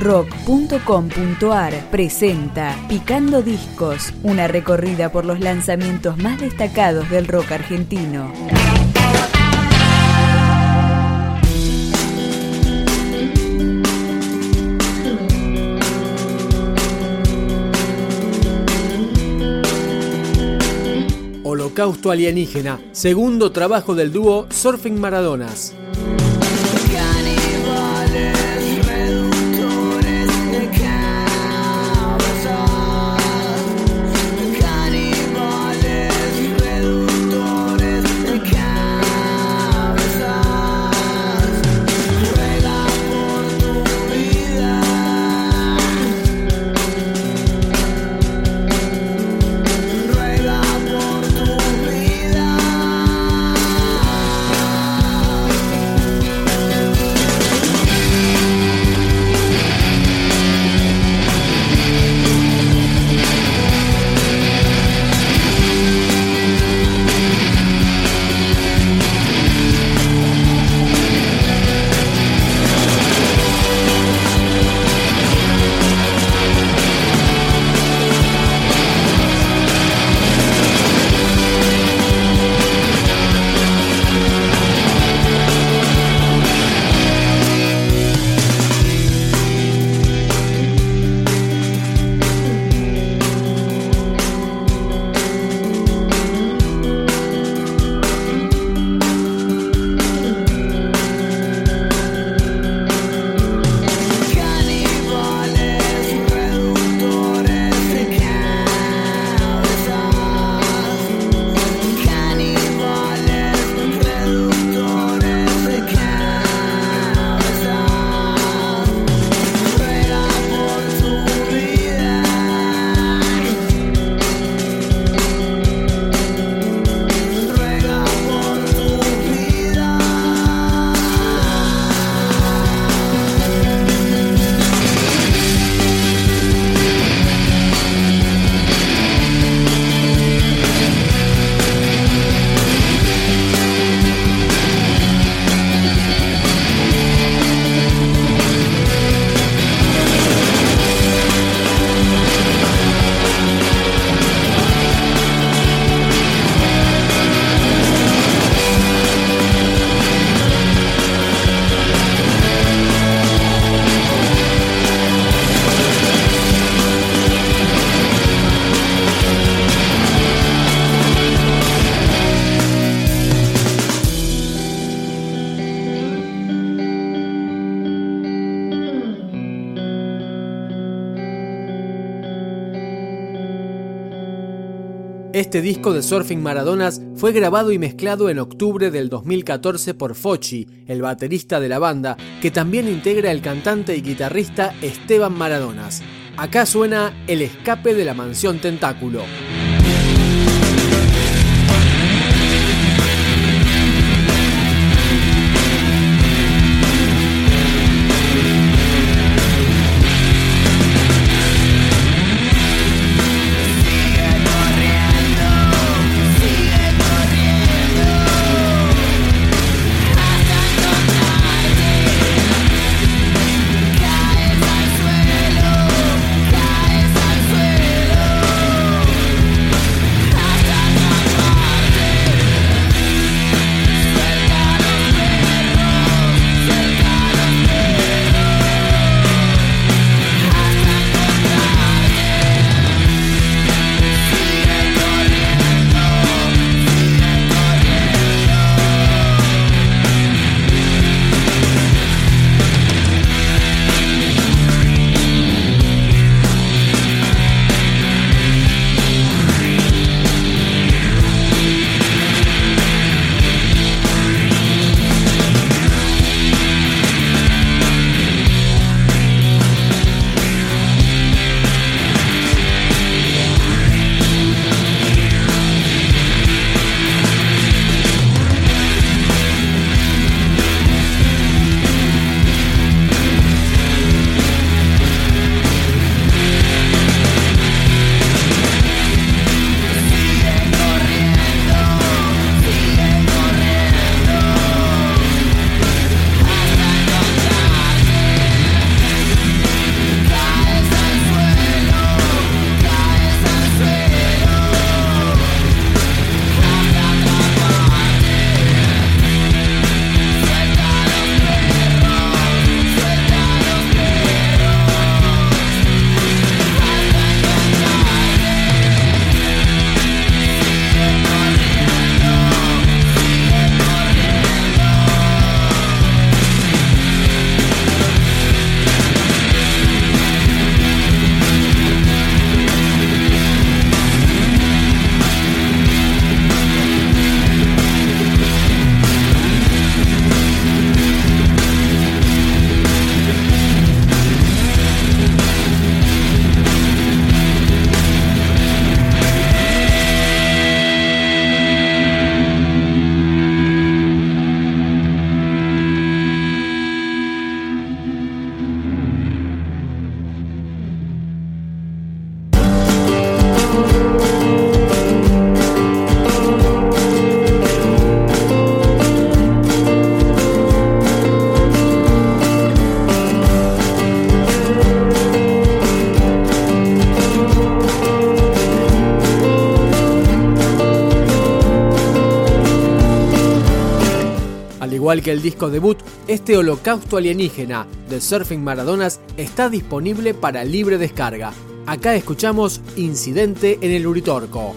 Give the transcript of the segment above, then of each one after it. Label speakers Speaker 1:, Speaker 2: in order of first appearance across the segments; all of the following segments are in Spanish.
Speaker 1: rock.com.ar presenta Picando Discos, una recorrida por los lanzamientos más destacados del rock argentino.
Speaker 2: Holocausto Alienígena, segundo trabajo del dúo Surfing Maradonas. Este disco de Surfing Maradonas fue grabado y mezclado en octubre del 2014 por Fochi, el baterista de la banda, que también integra el cantante y guitarrista Esteban Maradonas. Acá suena El escape de la mansión Tentáculo. Igual que el disco debut, este holocausto alienígena de Surfing Maradonas está disponible para libre descarga. Acá escuchamos Incidente en el Uritorco.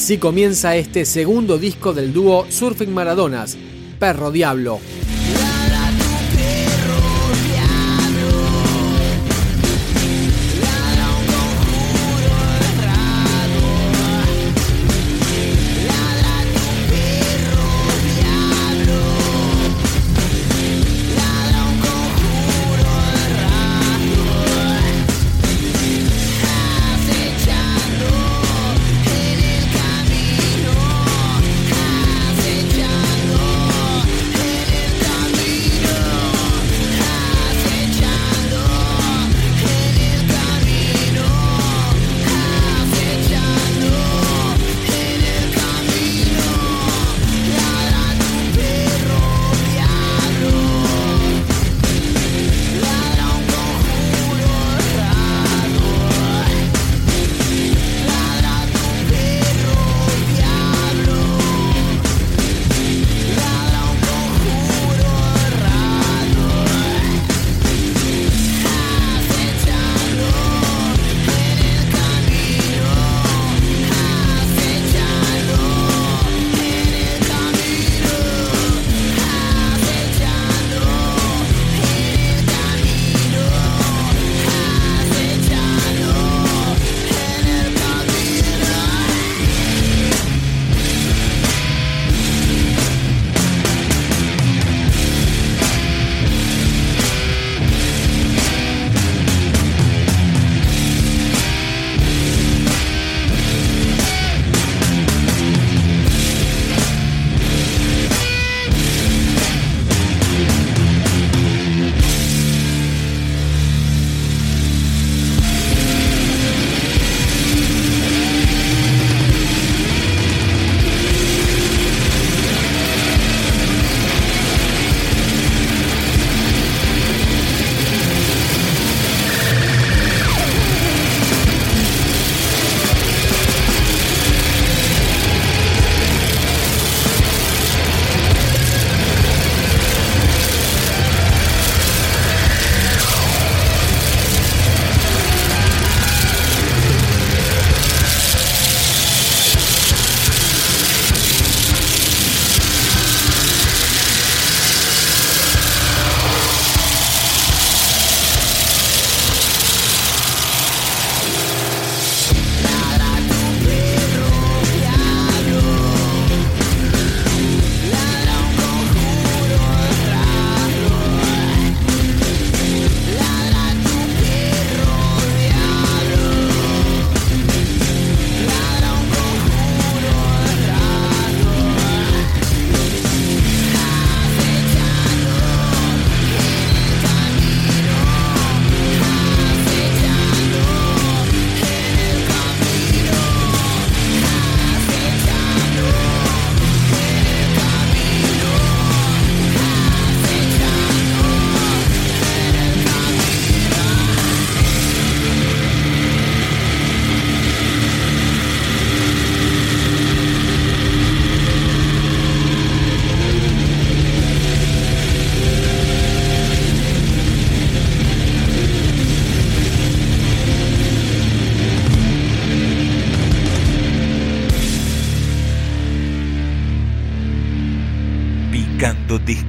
Speaker 2: Así comienza este segundo disco del dúo Surfing Maradonas, Perro Diablo.